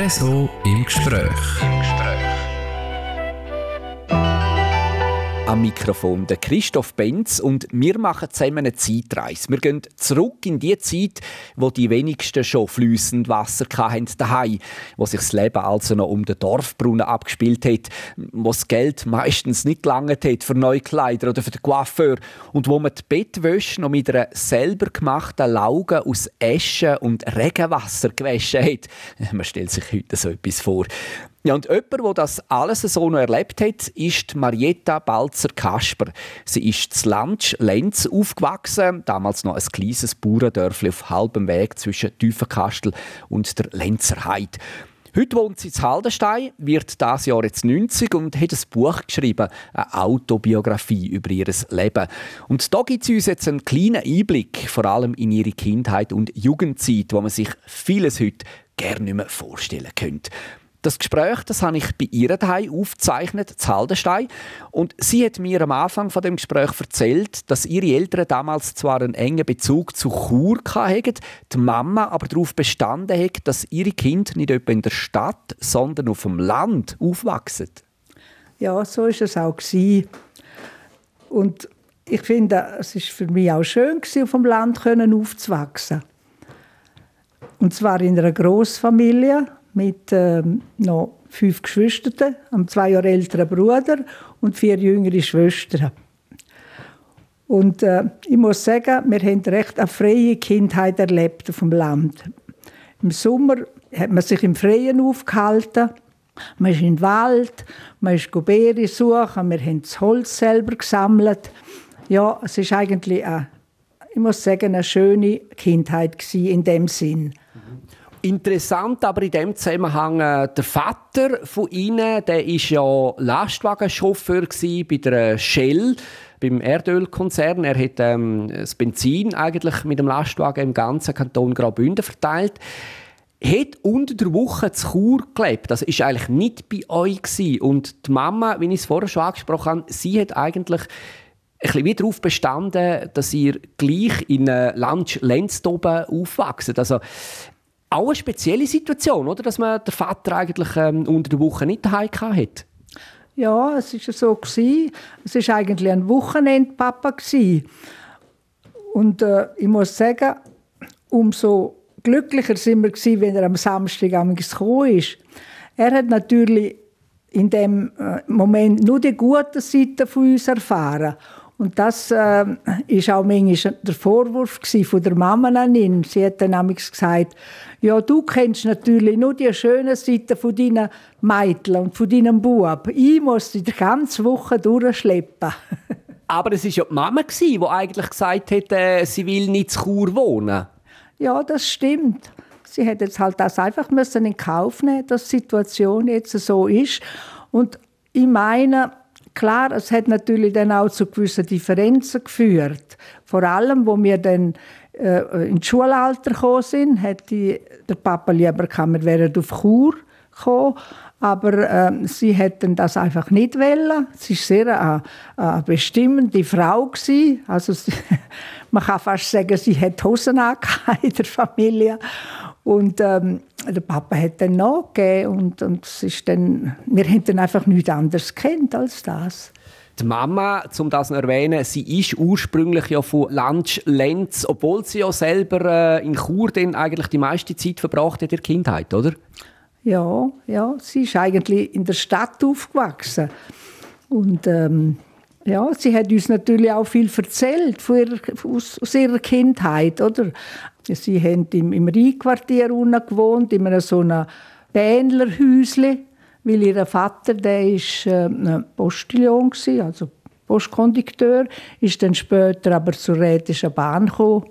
RSO im Gespräch. Am Mikrofon der Christoph Benz und wir machen zusammen eine Zeitreise. Wir gehen zurück in die Zeit, wo die wenigsten schon flüssend Wasser hatten daheim, wo sich das Leben also noch um den Dorfbrunnen abgespielt hat, wo das Geld meistens nicht gelangt hat für neue Kleider oder für den Coiffeur und wo man die Bettwäsche noch mit einer selber gemachten Lauge aus Asche und Regenwasser gewaschen hat. Man stellt sich heute so etwas vor. Ja, und jemand, der das alles so noch erlebt hat, ist Marietta Balzer-Kasper. Sie ist zu Lansch, Lenz aufgewachsen, damals noch ein kleines Bauerndörfli auf halbem Weg zwischen Tiefenkastel und der Lenzerheide. Heute wohnt sie in Haldenstein, wird das Jahr jetzt 90 und hat ein Buch geschrieben, eine Autobiografie über ihr Leben. Und da gibt sie uns jetzt einen kleinen Einblick, vor allem in ihre Kindheit und Jugendzeit, wo man sich vieles heute gerne nicht mehr vorstellen könnte. Das Gespräch, das habe ich bei ihr daheim aufgezeichnet, zu Haldenstein. Und sie hat mir am Anfang von dem Gespräch erzählt, dass ihre Eltern damals zwar einen engen Bezug zu Chur hatten, die Mama aber darauf bestanden hat, dass ihre Kinder nicht etwa in der Stadt, sondern auf dem Land aufwachsen. Ja, so ist es auch Und ich finde, es ist für mich auch schön auf dem Land aufzuwachsen. Und zwar in einer Großfamilie mit ähm, noch fünf Geschwistern, einem zwei Jahre älteren Bruder und vier jüngere Schwestern. Und äh, ich muss sagen, wir haben recht eine freie Kindheit erlebt auf dem Land. Im Sommer hat man sich im Freien aufgehalten. Man ist in den Wald, man ist Beeren suchen, wir haben das Holz selber gesammelt. Ja, es ist eigentlich eine, ich muss sagen, eine schöne Kindheit in dem Sinn. Interessant aber in dem Zusammenhang, äh, der Vater von Ihnen, der ist ja Lastwagenchauffeur bei der Shell, beim Erdölkonzern. Er hat ähm, das Benzin eigentlich mit dem Lastwagen im ganzen Kanton Graubünden verteilt. Hat unter der Woche zu Chur gelebt. Das ist eigentlich nicht bei euch gewesen. Und die Mama, wie ich es vorher schon angesprochen habe, sie hat eigentlich ein bisschen darauf bestanden, dass ihr gleich in Land-Lenz aufwachsen. Also auch eine spezielle Situation, oder? Dass man den Vater eigentlich ähm, unter der Woche nicht daheim hat. Ja, es war so. Es war eigentlich ein Wochenendpapa. Gewesen. Und äh, ich muss sagen, umso glücklicher sind wir gewesen, wenn er am Samstag gekommen ist. Er hat natürlich in dem äh, Moment nur die guten Seiten von uns erfahren. Und das äh, ist auch manchmal der Vorwurf von der Mama an ihn. Sie hat dann gesagt, ja, du kennst natürlich nur die schönen Seiten von deinen Mädchen und von deinem Bub. Ich muss die ganze Woche durchschleppen. Aber es war ja die Mama, die eigentlich gesagt hat, äh, sie will nicht zu Chur wohnen. Ja, das stimmt. Sie hätte jetzt halt das einfach müssen in Kauf nehmen, dass die Situation jetzt so ist. Und ich meine, Klar, es hat natürlich dann auch zu gewissen Differenzen geführt. Vor allem, wo wir dann äh, ins Schulalter gekommen sind, hätte der Papa lieber gehabt, wir wären auf Chur gekommen. Aber äh, sie hätten das einfach nicht wollen. Sie war sehr eine, eine bestimmende Frau. Gewesen. Also sie, man kann fast sagen, sie hat Hosen in der Familie. Und ähm, der Papa hat dann nachgegeben und, und es ist dann, wir haben dann einfach nichts anderes kennt als das. Die Mama, um das zu erwähnen, sie ist ursprünglich ja von Lansch Lenz, obwohl sie ja selber äh, in Chur dann eigentlich die meiste Zeit verbracht hat in der Kindheit, oder? Ja, ja, sie ist eigentlich in der Stadt aufgewachsen und ähm, ja, sie hat uns natürlich auch viel erzählt von ihrer, aus, aus ihrer Kindheit, oder? Sie haben im, im Rheinquartier gewohnt, in einem so einem Bähnlerhäusli, weil ihr Vater, der ist äh, Postillon gewesen, also Postkondukteur, ist dann später aber zur Rätischen Bahn gekommen,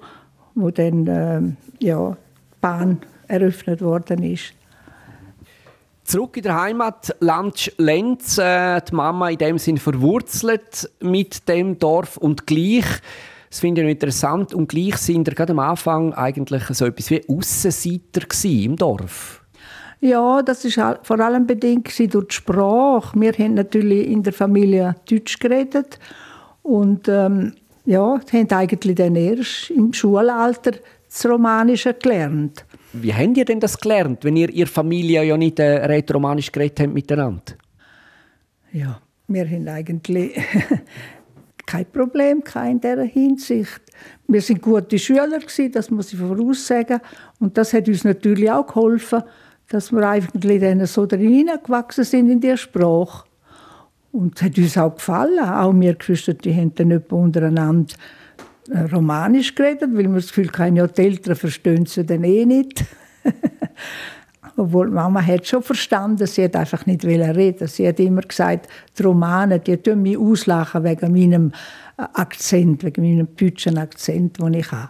wo dann äh, ja, die Bahn eröffnet worden ist. Zurück in der Heimat, Land Lenz, äh, die Mama in dem Sinn verwurzelt mit dem Dorf und gleich das finde ich interessant. Und gleich sind wir gerade am Anfang eigentlich so etwas wie Aussenseiter im Dorf. Ja, das ist vor allem bedingt durch die Sprache. Wir haben natürlich in der Familie Deutsch geredet und ähm, ja, haben eigentlich dann erst im Schulalter das Romanische gelernt. Wie habt ihr denn das gelernt, wenn ihr, ihr Familie ja nicht äh, rätoromanisch geredet habt miteinander? Ja, wir haben eigentlich kein Problem in dieser Hinsicht. Wir sind gute Schüler das muss ich voraussagen. Und das hat uns natürlich auch geholfen, dass wir eigentlich dann so drin gewachsen sind in der Sprache. Und es hat uns auch gefallen. Auch wir Geschwister, die haben dann nicht untereinander äh, Romanisch geredet, weil wir das Gefühl hatten, die Eltern verstehen sie dann eh nicht. Obwohl Mama hat schon verstanden, sie hat einfach nicht reden. Sie hat immer gesagt, die Romanen, die tun mich auslachen wegen meinem äh, Akzent, wegen meinem deutschen Akzent, den ich habe.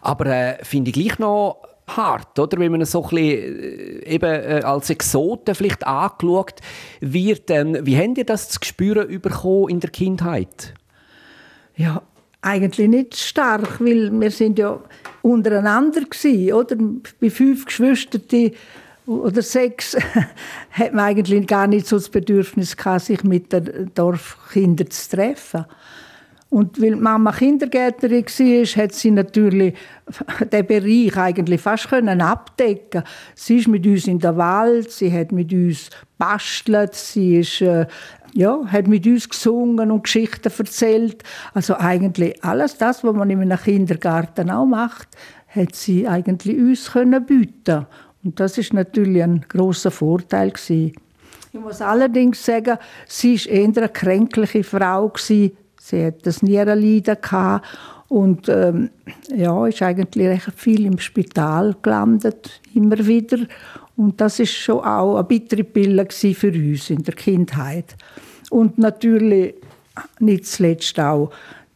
Aber äh, finde ich gleich noch hart, oder? Wenn man so ein bisschen, äh, eben äh, als Exoten vielleicht angeschaut wird. Ähm, wie habt ihr das zu spüren bekommen in der Kindheit? Ja, eigentlich nicht stark, weil wir sind ja untereinander gewesen, oder? Bei fünf Geschwistern oder sechs hat man eigentlich gar nicht so das Bedürfnis gehabt, sich mit den Dorfkindern zu treffen. Und weil Mama Kindergärtnerin war, hat sie natürlich den Bereich eigentlich fast können abdecken. Sie ist mit uns in der Wald, sie hat mit uns bastelt, sie ist, äh, ja, hat mit uns gesungen und Geschichten erzählt. Also eigentlich alles das, was man in einem Kindergarten auch macht, hat sie eigentlich uns können bieten. Und das ist natürlich ein großer Vorteil gewesen. Ich muss allerdings sagen, sie war eher eine kränkliche Frau. Gewesen. Sie hat das Nierenleiden gehabt und ähm, ja, ist eigentlich recht viel im Spital gelandet, immer wieder. Und das ist schon auch eine bittere Pille für uns in der Kindheit. Und natürlich nicht zuletzt auch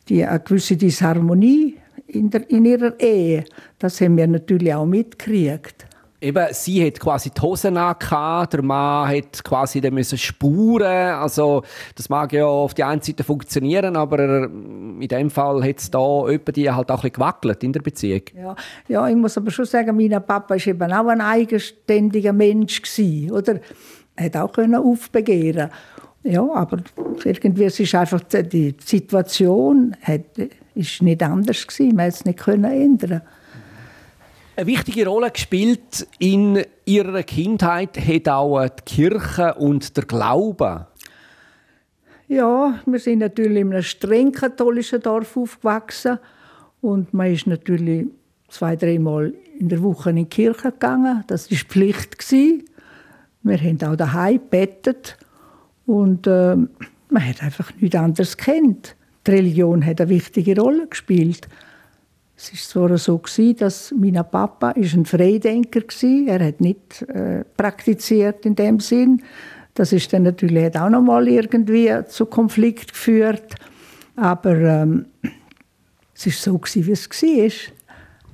die, eine gewisse Disharmonie in, der, in ihrer Ehe. Das haben wir natürlich auch mitgekriegt. Eben, sie hat quasi die Hosen angehabt, der Mann hat quasi dann müssen spuren. Also, das mag ja auf die einen Seite funktionieren, aber in dem Fall hat es da die halt auch ein gewackelt in der Beziehung. Ja, ja, ich muss aber schon sagen, mein Papa war eben auch ein eigenständiger Mensch gewesen, oder? Er hat auch können aufbegehren. Ja, aber irgendwie ist einfach die Situation hat, ist nicht anders gewesen. Man hat es nicht können ändern eine wichtige Rolle gespielt in ihrer Kindheit hat auch die Kirche und der Glaube. Ja, wir sind natürlich in einem streng katholischen Dorf aufgewachsen und man ist natürlich zwei, dreimal in der Woche in die Kirche gegangen. Das war Pflicht. Wir haben auch daheim gebetet und äh, man hat einfach nichts anderes kennt. Die Religion hat eine wichtige Rolle gespielt. Es war zwar so, dass mein Papa ein Freidenker war. Er hat nicht äh, praktiziert in dem Sinn. Das ist dann natürlich hat auch noch mal irgendwie zu Konflikt geführt. Aber ähm, es war so, wie es war.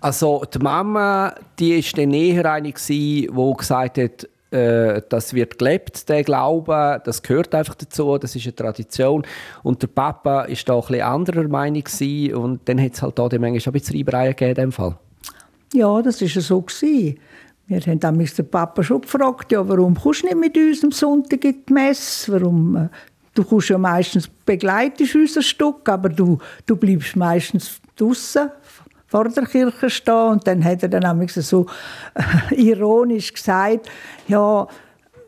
Also die Mama, die ist dann eher eine, die gesagt hat, äh, das wird gelebt, der Glaube, das gehört einfach dazu, das ist eine Tradition. Und der Papa ist da ein anderer Meinung gewesen, und dann hat es halt da manchmal ein bisschen Reibereien gegeben in dem Fall. Ja, das war so. Gewesen. Wir haben damals den Papa schon gefragt, ja, warum kommst du nicht mit uns am Sonntag in die Messe? Warum, äh, du kommst ja meistens, begleitest unser Stück, aber du, du bleibst meistens draußen vor der Kirche stehen. Und dann hat er dann so ironisch gesagt, ja,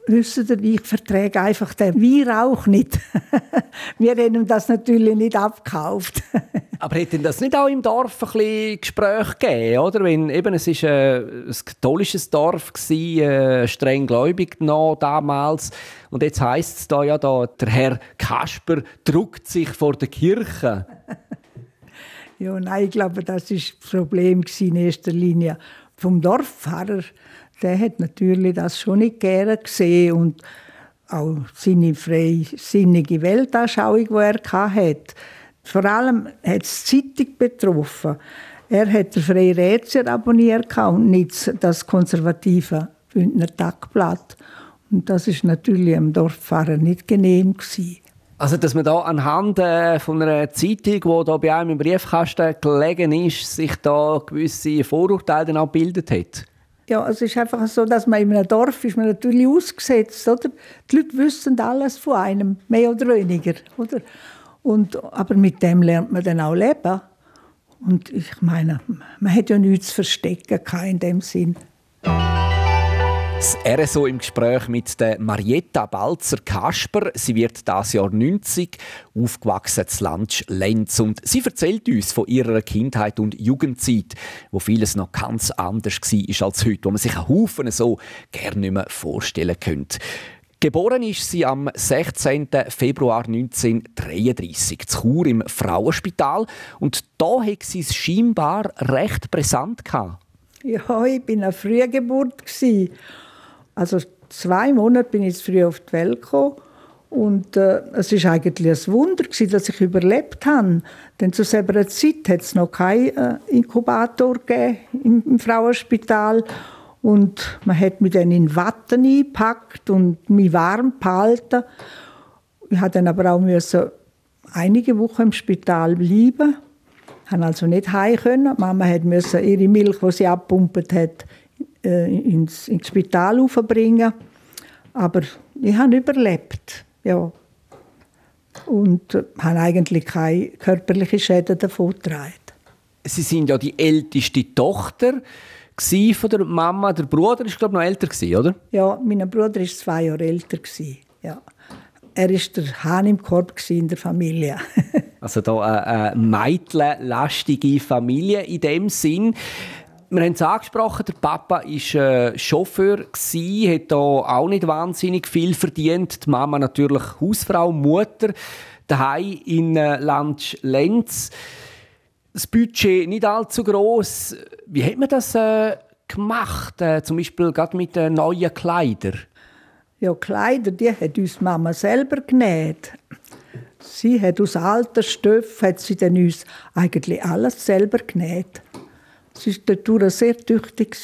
wissen Sie, ich verträge einfach den Weihrauch nicht. Wir haben ihm das natürlich nicht abgekauft. Aber hätte das nicht auch im Dorf ein bisschen Gespräch gegeben, oder? Wenn, eben, es war äh, ein katholisches Dorf, gewesen, äh, streng gläubig noch damals. Und jetzt heisst es da ja, da, der Herr Kasper druckt sich vor der Kirche. Ja, nein, ich glaube, das war das Problem in erster Linie vom Dorfpfarrer. Der hat natürlich das schon nicht gerne gesehen und auch seine freisinnige Weltanschauung, die er hatte. Vor allem hat es die Zeitung betroffen. Er hat den Freie Rätsel abonniert und nicht das konservative Bündner Tagblatt. Und das ist natürlich dem Dorfpfarrer nicht genehm gewesen. Also, dass man da anhand äh, von einer Zeitung, die da bei einem im Briefkasten gelegen ist, sich da gewisse Vorurteile dann auch gebildet hat? Ja, es ist einfach so, dass man in einem Dorf ist man natürlich ausgesetzt, oder? Die Leute wissen alles von einem, mehr oder weniger, oder? Und, aber mit dem lernt man dann auch leben. Und ich meine, man hat ja nichts zu verstecken in dem Sinn. Das RSO im Gespräch mit der Marietta Balzer-Kasper. Sie wird das Jahr 90, aufgewachsen zu Landsch Lenz. Und sie erzählt uns von ihrer Kindheit und Jugendzeit, wo vieles noch ganz anders war als heute, wo man sich einen Haufen so gerne nicht mehr vorstellen könnte. Geboren ist sie am 16. Februar 1933 zu Chur im Frauenspital und da hat sie es scheinbar recht präsent gehabt. Ja, ich bin eine Frühgeburt also zwei Monate bin ich früh auf die Welt gekommen. Und äh, es ist eigentlich ein Wunder, gewesen, dass ich überlebt habe. Denn zu selber Zeit hat es noch keinen äh, Inkubator im, im Frauenspital. Und man hat mich dann in Watte eingepackt und mich warm gehalten. Ich musste dann aber auch müssen einige Wochen im Spital bleiben. Ich konnte also nicht heim. Mama musste ihre Milch, die sie abpumpt hat, äh, ins, ins Spital aufbringen. Aber ich habe überlebt. Ja. Und äh, habe eigentlich keine körperlichen Schäden davon getragen. Sie sind ja die älteste Tochter von der Mama. Der Bruder ist glaube ich, noch älter oder? Ja, mein Bruder ist zwei Jahre älter Ja. Er war der Hahn im Korb in der Familie. also da eine, eine mädchenlastige Familie in dem Sinn. Wir haben es angesprochen, der Papa war äh, Chauffeur, gewesen, hat auch nicht wahnsinnig viel verdient. Die Mama natürlich Hausfrau, Mutter, daheim in äh, Landsch Lenz. Das Budget nicht allzu groß. Wie hat man das äh, gemacht? Äh, zum Beispiel gerade mit den neuen Kleidern? Ja, Kleider, die hat uns Mama selber genäht. Sie hat aus alten Stoffen hat sie uns eigentlich alles selber genäht. Sie war dadurch sehr tüchtig.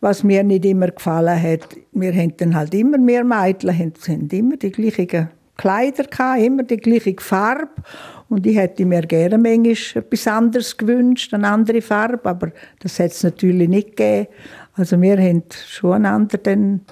Was mir nicht immer gefallen hat, wir hatten halt immer mehr Mädchen, haben immer die gleichen Kleider immer die gleiche Farbe. Und ich hätte mir gerne manchmal etwas anderes gewünscht, eine andere Farbe, aber das hat es natürlich nicht gegeben. Also wir haben schon einander dann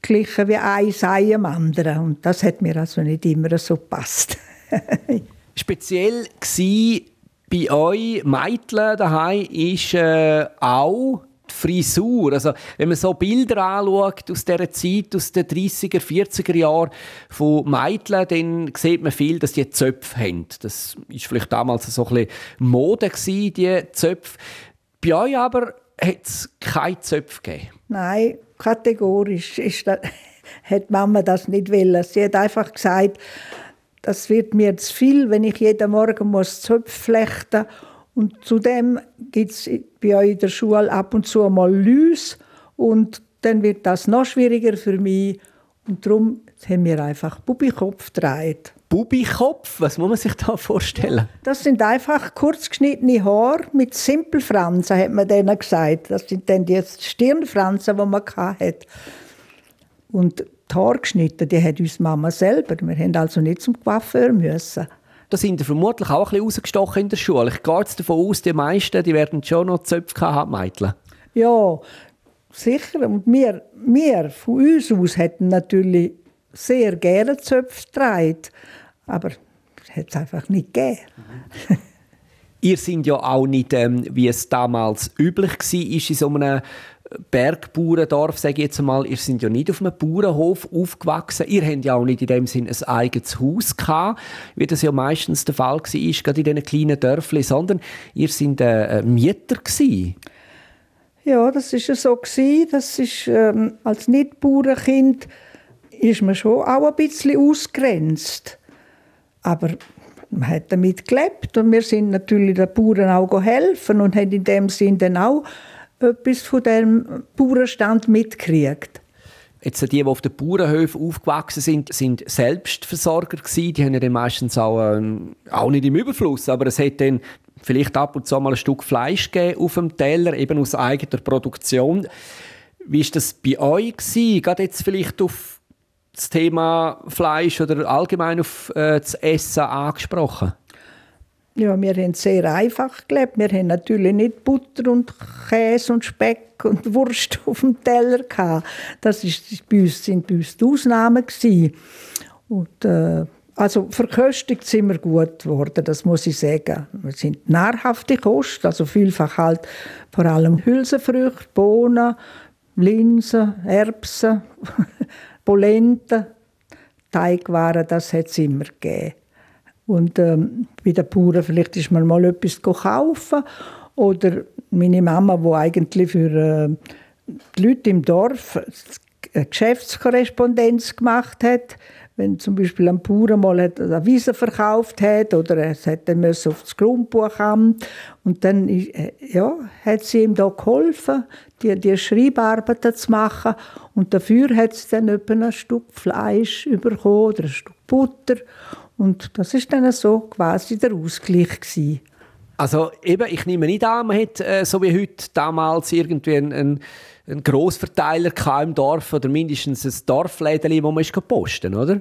glichen wie ein Sei am anderen. Und das hat mir also nicht immer so gepasst. Speziell war bei euch Mädchen daheim ist äh, auch die Frisur. Also, wenn man so Bilder anschaut aus dieser Zeit, aus den 30er, 40er Jahren von Mädchen, dann sieht man viel, dass die Zöpfe haben. Das war vielleicht damals so ein bisschen Mode, gewesen, die Zöpfe. Bei euch aber hat es keine Zöpfe gegeben? Nein, kategorisch ist das, hat Mama das nicht wollen. Sie hat einfach gesagt, das wird mir zu viel, wenn ich jeden Morgen muss Zöpfe flechten und zudem gibt es bei euch in der Schule ab und zu mal Lüs und dann wird das noch schwieriger für mich und darum haben wir einfach Bubikopf gedreht. Bubikopf? Was muss man sich da vorstellen? Das sind einfach kurz geschnittene Haare mit Simpelfransen, hat man denen gesagt. Das sind dann die Stirnfransen, die man hatte. Und die Haare geschnitten, die hat uns Mama selber. Wir mussten also nicht zum Coiffeur müssen. Da sind vermutlich auch ein bisschen rausgestochen in der Schule. Ich gehe jetzt davon aus, die meisten die werden schon noch Zöpfe haben, Mädchen. Ja, sicher. Und wir, wir von uns aus hätten natürlich sehr gerne Zöpfe getragen. Aber es hat es einfach nicht gegeben. Ihr seid ja auch nicht, ähm, wie es damals üblich war, in so einem Bergbauerndorf, sage ich jetzt mal, ihr seid ja nicht auf einem Bauernhof aufgewachsen. Ihr habt ja auch nicht in dem Sinn ein eigenes Haus gehabt, wie das ja meistens der Fall war, gerade in diesen kleinen Dörfern, sondern ihr seid äh, Mieter gewesen. Ja, das ist ja so gewesen. Das ist ähm, als Nicht-Bauernkind ist man schon auch ein bisschen ausgrenzt. Aber man hat damit gelebt und wir sind natürlich den Bauern auch helfen und haben in dem Sinn dann auch etwas von dem Bauernstand mitkriegt. Jetzt die, die auf den Bauernhöfen aufgewachsen sind, sind Selbstversorger gewesen. Die haben ja dann meistens auch, äh, auch nicht im Überfluss, aber es hat dann vielleicht ab und zu mal ein Stück Fleisch gegeben auf dem Teller, eben aus eigener Produktion. Wie war das bei euch gewesen? Gerade jetzt vielleicht auf das Thema Fleisch oder allgemein auf äh, das Essen angesprochen? Ja, wir haben sehr einfach gelebt. Wir haben natürlich nicht Butter und Käse und Speck und Wurst auf dem Teller gehabt. Das ist bei uns, sind bei uns die Ausnahmen. Und, äh, also verköstigt sind wir gut geworden, das muss ich sagen. Wir sind nahrhafte Kost, also vielfach halt vor allem Hülsenfrüchte, Bohnen, Linsen, Erbsen, Polenta, Teigwaren, das hat es immer gegeben. Und ähm, bei den Bauern vielleicht ist man mal etwas kaufen. Oder meine Mama, die eigentlich für äh, die Leute im Dorf eine Geschäftskorrespondenz gemacht hat, wenn zum Beispiel ein Bauer mal eine Wiese verkauft hat oder es hat auf das Grundbuchamt. Und dann äh, ja, hat sie ihm da geholfen, die, die Schreibarbeiten zu machen. Und dafür hat sie dann etwa ein Stück Fleisch bekommen oder ein Stück Butter und das ist dann so quasi der Ausgleich gewesen. Also eben, ich nehme nicht an, man hat äh, so wie heute damals irgendwie einen, einen, einen Grossverteiler im Dorf oder mindestens ein Dorflädeli, wo man ist posten oder?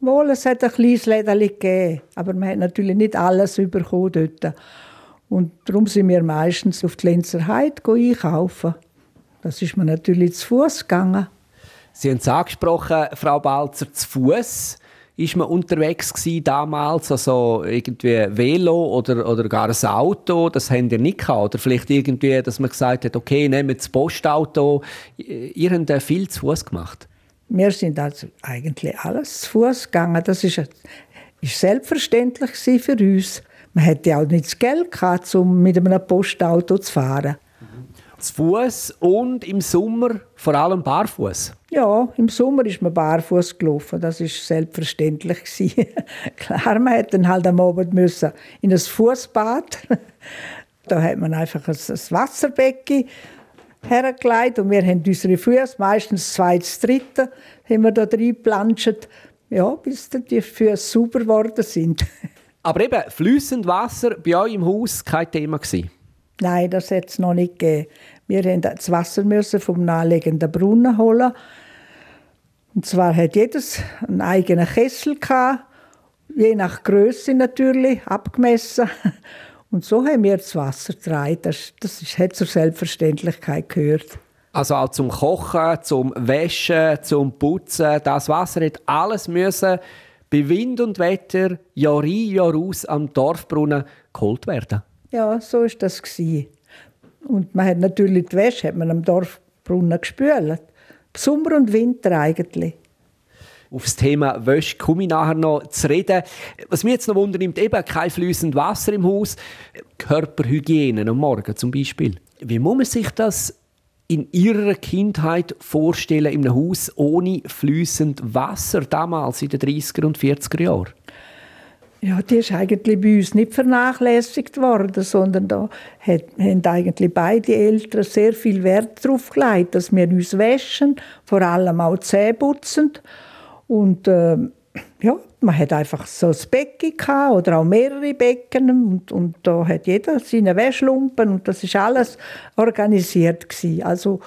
Wohl, es hat ein kleines Lädeli gegeben, aber man hat natürlich nicht alles bekommen dort. Und darum sind wir meistens auf die Lenzer Heide einkaufen. Das ist mir natürlich zu Fuß gegangen. Sie haben es angesprochen, Frau Balzer, zu Fuß ist man unterwegs gewesen damals, also irgendwie Velo oder, oder gar ein Auto, das haben ihr nicht gehabt. Oder vielleicht irgendwie, dass man gesagt hat, okay, nehmen das Postauto. Ihr habt viel zu Fuß gemacht. Wir sind also eigentlich alles zu Fuß gegangen. Das ist, ist selbstverständlich für uns. Man hätte auch nicht das Geld gehabt, um mit einem Postauto zu fahren zu Fuß und im Sommer vor allem barfuß. Ja, im Sommer ist man barfuß gelaufen. Das ist selbstverständlich Klar, man hätte dann halt am Abend müssen in ein Fußbad. da hat man einfach ein, Wasserbecken hergelegt und wir haben unsere Füße, meistens zwei, dritte, haben wir da reingeplanscht, ja, bis dann die Füße sauber geworden sind. Aber eben, fließend Wasser bei euch im Haus kein Thema gewesen? Nein, das hat es noch nicht gegeben. Wir mussten das Wasser müssen vom naheliegenden Brunnen holen. Und zwar hat jedes einen eigenen Kessel gehabt, je nach Größe natürlich, abgemessen. Und so haben wir das Wasser getragen. Das, das hat zur Selbstverständlichkeit gehört. Also auch zum Kochen, zum Waschen, zum Putzen. Das Wasser hat alles müssen bei Wind und Wetter Jahr ein, Jahr aus am Dorfbrunnen geholt werden. Ja, so ist das gewesen. Und man hat natürlich die Wäsche hat man am Dorfbrunnen gespült. Sommer und Winter eigentlich. Auf das Thema Wäsche komme ich nachher noch zu reden. Was mich jetzt noch wundert, eben kein fließendes Wasser im Haus. Körperhygiene am Morgen zum Beispiel. Wie muss man sich das in ihrer Kindheit vorstellen, in einem Haus ohne fließend Wasser, damals in den 30er und 40er Jahren? Ja, die ist eigentlich bei uns nicht vernachlässigt worden, sondern da haben eigentlich beide Eltern sehr viel Wert darauf gelegt, dass wir uns waschen, vor allem auch Zähne putzen. Und äh, ja, man hat einfach so ein Becken gehabt, oder auch mehrere Becken und, und da hat jeder seine Wäschlumpen und das ist alles organisiert gewesen. Also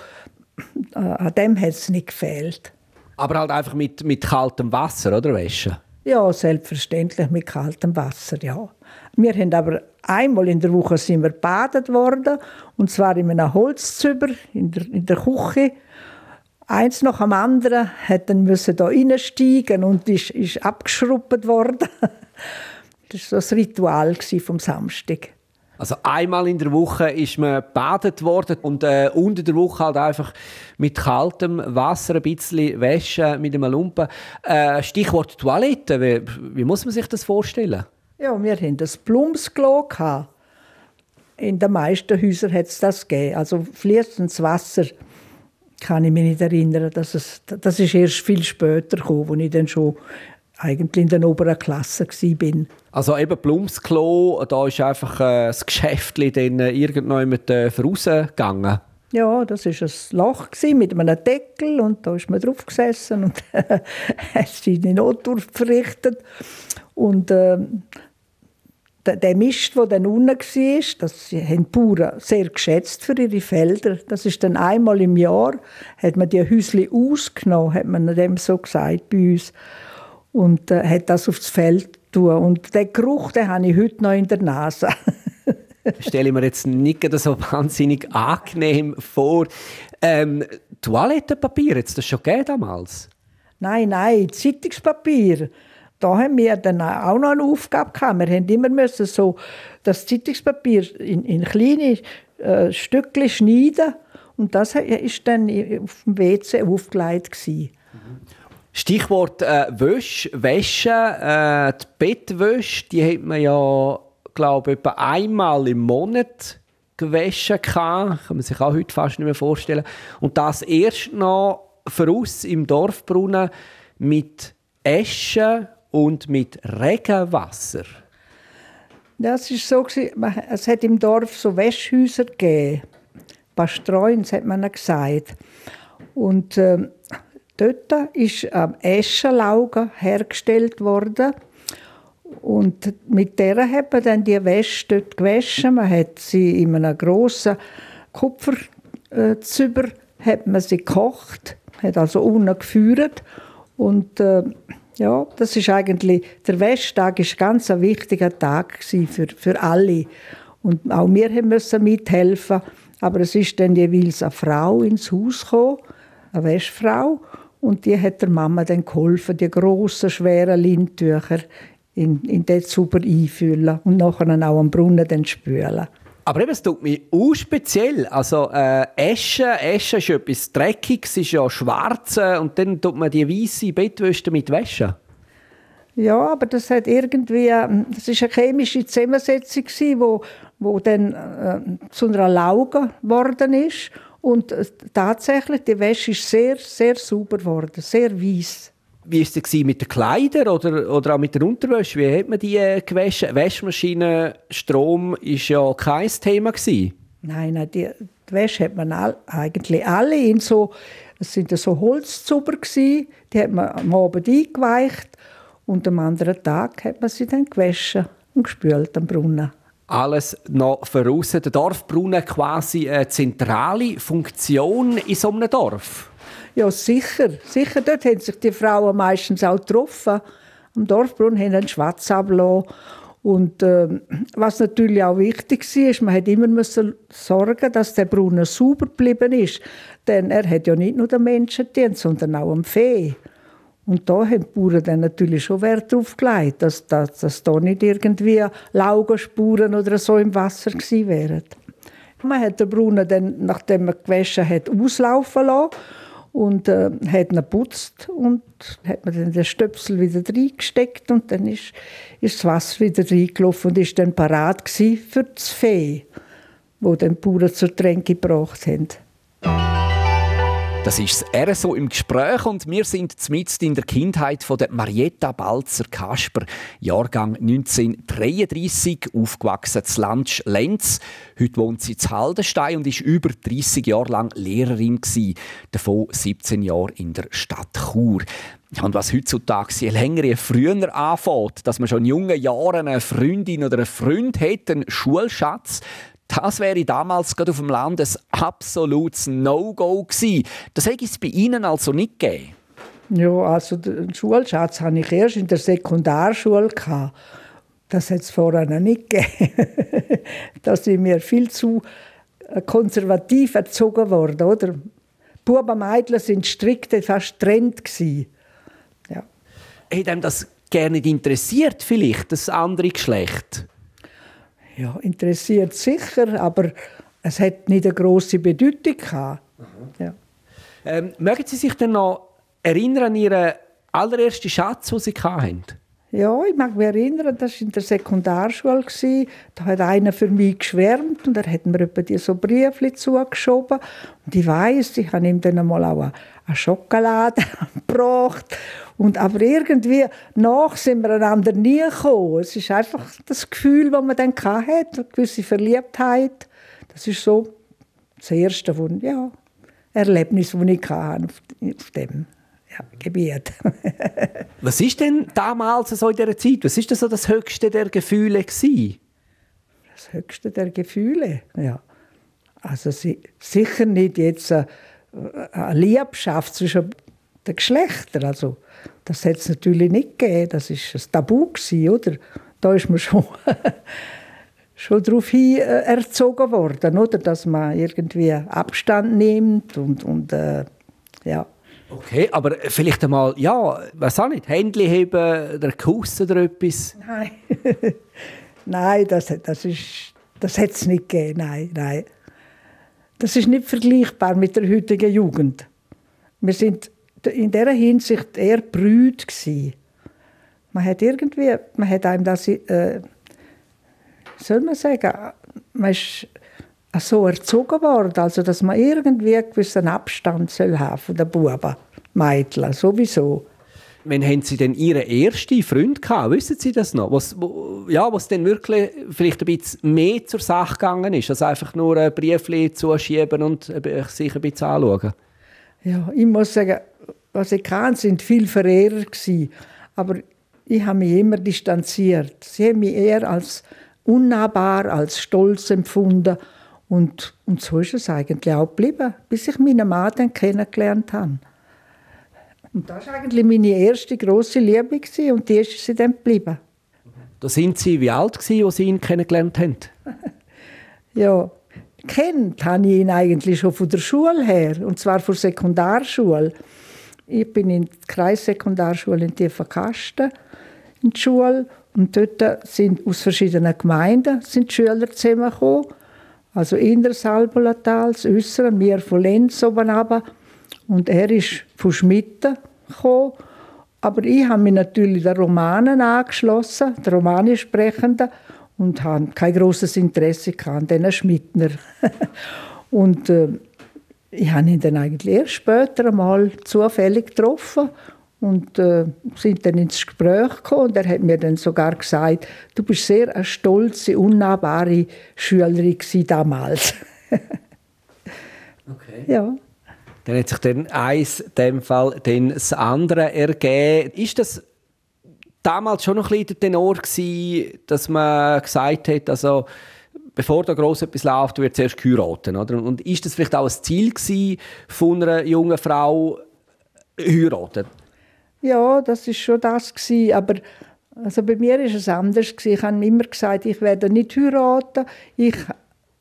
äh, an dem hat es nicht gefehlt. Aber halt einfach mit, mit kaltem Wasser, oder Wäsche? Ja, selbstverständlich mit kaltem Wasser, ja. Wir haben aber einmal in der Woche sind wir badet worden, und zwar in einem Holzzüber in der, in der Küche. Eins nach dem anderen dann müssen da reinsteigen und ist, ist abgeschrubbt worden. Das war so das Ritual vom Samstag. Also einmal in der Woche ist man badet worden und äh, unter der Woche halt einfach mit kaltem Wasser ein bisschen waschen mit einem Lumpen. Äh, Stichwort Toilette, wie, wie, muss man sich das vorstellen? Ja, wir hatten das Plumpsklo. In den meisten Häusern hat es das gegeben. Also fließendes Wasser kann ich mich nicht erinnern. Dass es, das ist erst viel später gekommen, als ich dann schon eigentlich in der oberen Klasse bin. Also eben Blumsklo, da ist einfach äh, das Geschäft dann äh, irgendjemand äh, rausgegangen. Ja, das war ein Loch mit einem Deckel und da ist man drauf gesessen und hat seine Notdurft verrichtet. Und äh, der Mist, der dann unten war, das haben die Bauern sehr geschätzt für ihre Felder. Das ist dann einmal im Jahr, hat man die Häusli ausgenommen, hat man dem so gesagt bei uns und äh, hat das aufs Feld tun. Und den Geruch, den habe ich heute noch in der Nase. stelle ich mir jetzt nicht so wahnsinnig angenehm vor. Ähm, Toilettenpapier, hat es das schon gegeben damals? Nein, nein, Zeitungspapier. Da haben wir dann auch noch eine Aufgabe gehabt. Wir haben immer müssen so das Zeitungspapier in, in kleine äh, Stückchen schneiden Und das war dann auf dem WC aufgelegt. Stichwort äh, Wäsche, Wäsche, äh, die Bettwäsche, die hat man ja, glaube ich, etwa einmal im Monat gewaschen kann. Kann man sich auch heute fast nicht mehr vorstellen. Und das erst noch für uns im Dorfbrunnen mit Esche und mit Regenwasser. Das ist so, es hat im Dorf so Wäschhäuser gegeben. Pastreuns hat man gesagt. Und äh, dort ist ähm, Eschenlauge hergestellt worden. Und mit der hat man dann die Wäsche dort gewaschen. Man hat sie in einem grossen Kupferzüber hat man sie gekocht, hat also unten geführt. Und äh, ja, das ist eigentlich, der Wäschtag ist ganz ein wichtiger Tag für, für alle. Und auch wir mussten mithelfen. Aber es ist dann jeweils eine Frau ins Haus gekommen, eine Wäschfrau. Und die hat der Mama dann geholfen, die grossen, schweren Lindtücher in, in den Zuber einfüllen und nachher auch am Brunnen dann spülen. Aber eben, es tut mich auch speziell. Also, äh, Esche, Esche ist etwas Dreckiges, ist ja schwarz und dann tut man die weiße Bettwäsche mit Wäsche. Ja, aber das hat irgendwie, das ist eine chemische Zusammensetzung die wo, wo dann äh, zu einer Lauge geworden ist und äh, tatsächlich die Wäsche ist sehr, sehr sauber geworden, sehr weiß. Wie war es mit den Kleidern oder, oder auch mit der Unterwäsche? Wie hat man die äh, gewaschen? Wäschmaschine, Strom war ja kein Thema. Gewesen. Nein, nein die, die Wäsche hat man all, eigentlich alle in so, es sind so Holzzuber die hat man am Abend eingeweicht und am anderen Tag hat man sie dann gewaschen und gespült am Brunnen. Alles noch voraus. Der Dorfbrunnen quasi eine zentrale Funktion in so einem Dorf? Ja, sicher. Sicher, dort haben sich die Frauen meistens auch getroffen. Am Dorfbrunnen haben einen Schwatz. Und äh, was natürlich auch wichtig war, ist, man hat immer müssen sorgen, dass der Brunnen sauber geblieben ist. Denn er hat ja nicht nur den Menschen gedient, sondern auch dem Fee. Und da haben die Bauern dann natürlich schon Wert darauf gelegt, dass, dass, dass da nicht irgendwie Laugenspuren oder so im Wasser gewesen wären. Man hat den Brunnen dann, nachdem man gewaschen hat, auslaufen lassen und äh, hat ihn geputzt und hat man dann den Stöpsel wieder reingesteckt und dann ist, ist das Wasser wieder reingelaufen und ist dann parat für das Fee, wo den Bauern zur Tränke gebracht haben. Das ist das RSO im Gespräch und wir sind mitten in der Kindheit von der Marietta Balzer Kasper, Jahrgang 1933, aufgewachsen zu Lansch Lenz. Heute wohnt sie zu Haldenstein und ist über 30 Jahre lang Lehrerin gewesen, davon 17 Jahre in der Stadt Chur. Und was heutzutage je länger, je früher anfängt, dass man schon in jungen Jahren eine Freundin oder einen Freund hat, einen Schulschatz, das wäre damals gerade auf dem Land ein absolutes No-Go gewesen. Das hätte es bei Ihnen also nicht gegeben? Ja, also den Schulschatz hatte ich erst in der Sekundarschule. Gehabt. Das hat es vorher noch nicht gegeben. da sind wir viel zu äh, konservativ erzogen worden. Oder? Buben und Mädchen sind strikt, fast Trend. Ja. Hat einem das gerne interessiert, vielleicht, das andere Geschlecht? Ja, interessiert sicher, aber es hat nicht eine große Bedeutung gehabt. Ja. Ähm, mögen Sie sich denn noch erinnern an Ihren allerersten Schatz, den Sie hatten? Ja, ich mag mich erinnern, das war in der Sekundarschule. Da hat einer für mich geschwärmt und er hat mir etwa so Briefchen zugeschoben. Und ich weiss, ich habe ihm dann einmal auch eine Schokolade gebracht. Und aber irgendwie nach sind wir einander nie gekommen. Es ist einfach das Gefühl, das man dann hatte, eine gewisse Verliebtheit. Das ist so das erste ja, Erlebnis, das ich hatte auf dem ja, Gebiet. Was ist denn damals so in dieser Zeit? Was ist denn so das Höchste der Gefühle gewesen? Das Höchste der Gefühle, ja. Also sicher nicht jetzt eine, eine Liebschaft zwischen den Geschlechtern. Also das hat es natürlich nicht gegeben. Das war ein Tabu gewesen, oder? Da ist man schon schon darauf hin äh, erzogen worden, oder? dass man irgendwie Abstand nimmt und, und äh, ja. Okay, aber vielleicht einmal, ja, was auch nicht, Händchen heben oder Kuss oder etwas? Nein, nein, das, das, ist, das hat es nicht gegeben, nein, nein. das ist nicht vergleichbar mit der heutigen Jugend. Wir sind in dieser Hinsicht eher brüd. Man hat irgendwie, man hat einem das, äh, soll man sagen, man ist so erzogen worden, also dass man irgendwie einen gewissen Abstand soll haben von den Buben, Mädchen, sowieso. Wann haben Sie denn Ihren ersten Freund gehabt? Wissen Sie das noch? Was, wo, ja, was denn wirklich vielleicht ein bisschen mehr zur Sache gegangen ist, als einfach nur ein Briefchen zuschieben und sich ein bisschen anschauen? Ja, ich muss sagen, was ich kann, sind viele Verehrer gewesen. Aber ich habe mich immer distanziert. Sie haben mich eher als unnahbar, als stolz empfunden. Und, und so ist es eigentlich auch geblieben, bis ich meinen Mann dann kennengelernt habe. Und das war eigentlich meine erste grosse Liebe gewesen, und die ist sie dann geblieben. Da sind Sie wie alt gewesen, als Sie ihn kennengelernt haben? ja, kennt habe ich ihn eigentlich schon von der Schule her, und zwar von der Sekundarschule. Ich bin in der Kreissekundarschule in Tiefenkasten in die Schule und dort sind aus verschiedenen Gemeinden sind die Schüler zusammengekommen. Also Innersalbulatal, das Äußere, wir von Lenz oben runter. Und er ist von Schmitten gekommen. Aber ich habe mich natürlich den Romanen angeschlossen, den Romanisch sprechenden, und habe kein großes Interesse an diesen Schmittner. und äh, ich habe ihn dann eigentlich erst später einmal zufällig getroffen und äh, sind dann ins Gespräch gekommen und er hat mir dann sogar gesagt, du bist sehr eine stolze, unnahbare Schülerin damals. okay. Ja. Dann hat sich dann eins, in dem Fall, dann das andere ergeben. Ist das damals schon noch ein bisschen der Tenor gewesen, dass man gesagt hat, also bevor da groß etwas läuft, wird zuerst heiraten, oder? Und ist das vielleicht auch ein Ziel gewesen, von einer jungen Frau heiraten? Ja, das ist schon das gewesen, aber also bei mir ist es anders gewesen. Ich habe immer gesagt, ich werde nicht heiraten, ich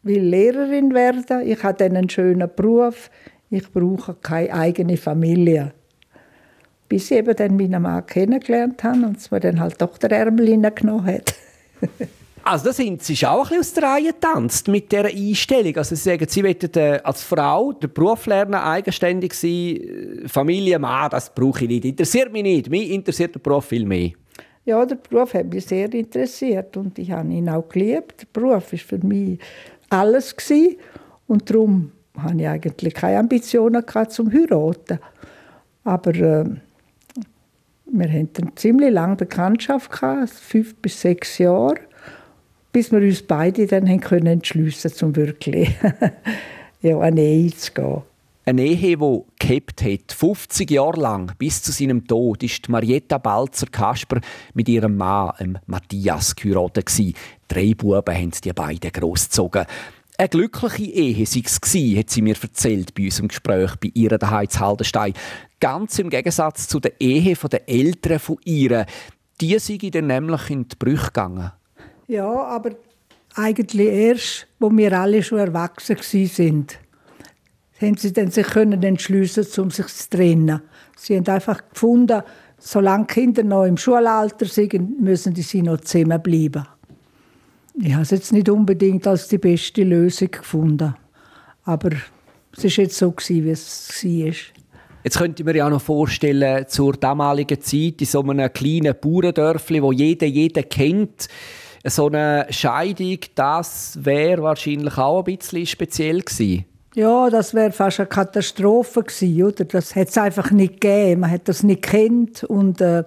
will Lehrerin werden, ich habe einen schönen Beruf, ich brauche keine eigene Familie. Bis ich eben dann meinen Mann kennengelernt habe und es mir dann halt doch der Ärmel genommen hat. Also da sind Sie auch ein bisschen aus der Reihe getanzt mit dieser Einstellung. Also Sie sagen, Sie wollen äh, als Frau den Beruf lernen, eigenständig sein, äh, Familie, Mann, das brauche ich nicht. Interessiert mich nicht. Mich interessiert der Beruf viel mehr. Ja, der Beruf hat mich sehr interessiert und ich habe ihn auch geliebt. Der Beruf war für mich alles gewesen. und darum hatte ich eigentlich keine Ambitionen gehabt, zum heiraten. Aber äh, wir hatten ziemlich lange Bekanntschaft gehabt, fünf bis sechs Jahre bis wir uns beide dann haben können entschliessen zum wirklich ja, eine Ehe zu gehen. Eine Ehe, die gehabt hat, 50 Jahre lang, bis zu seinem Tod, ist Marietta Balzer-Kasper mit ihrem Mann, Matthias, geheiratet. Drei Buben haben die beiden großgezogen. Eine glückliche Ehe sei es gewesen, hat sie mir erzählt bei unserem Gespräch bei ihr daheim zu Haldenstein. Ganz im Gegensatz zu der Ehe der Eltern von ihr. Die sei dann nämlich in die Brüche gegangen. Ja, aber eigentlich erst, wo wir alle schon erwachsen sind, haben sie dann sich können entschliessen, um sich zu trennen. Sie haben einfach gefunden, solange Kinder noch im Schulalter sind, müssen sie noch zusammenbleiben. Ich habe es jetzt nicht unbedingt als die beste Lösung gefunden, aber es war jetzt so, wie es war. Jetzt könnte man mir ja noch vorstellen, zur damaligen Zeit in so einem kleinen Bauerndörfli, wo jeder jeden kennt, so eine Scheidung, das wäre wahrscheinlich auch ein bisschen speziell gewesen. Ja, das wäre fast eine Katastrophe gewesen, oder? Das hätte es einfach nicht gegeben. Man hat das nicht kennt und äh,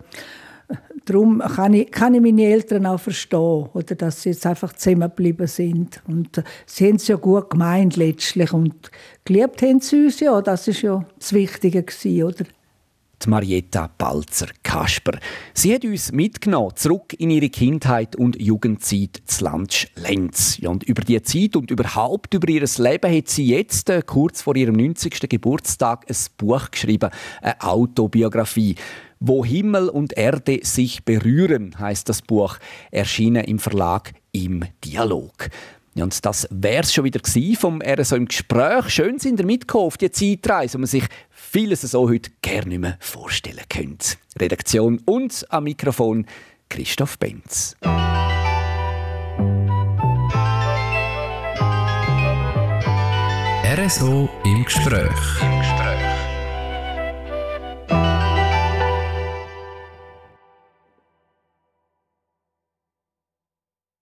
darum kann ich, kann ich meine Eltern auch verstehen, oder, dass sie jetzt einfach zusammengeblieben sind. Und äh, sie haben es ja gut gemeint letztlich und geliebt haben sie uns ja, das ist ja das Wichtige gewesen, oder? Marietta Balzer-Kasper. Sie hat uns mitgenommen, zurück in ihre Kindheit und Jugendzeit zu Landsch Lenz. Ja, und über die Zeit und überhaupt über ihr Leben hat sie jetzt, äh, kurz vor ihrem 90. Geburtstag, ein Buch geschrieben, eine Autobiografie. Wo Himmel und Erde sich berühren, heißt das Buch, erschienen im Verlag im Dialog. Und das wäre es schon wieder vom RSO im Gespräch. Schön sind ihr mitgekommen auf die Zeitreise, wo man sich vieles so heute gerne nicht mehr vorstellen könnt. Redaktion und am Mikrofon Christoph Benz. RSO Im Gespräch. Im Gespräch.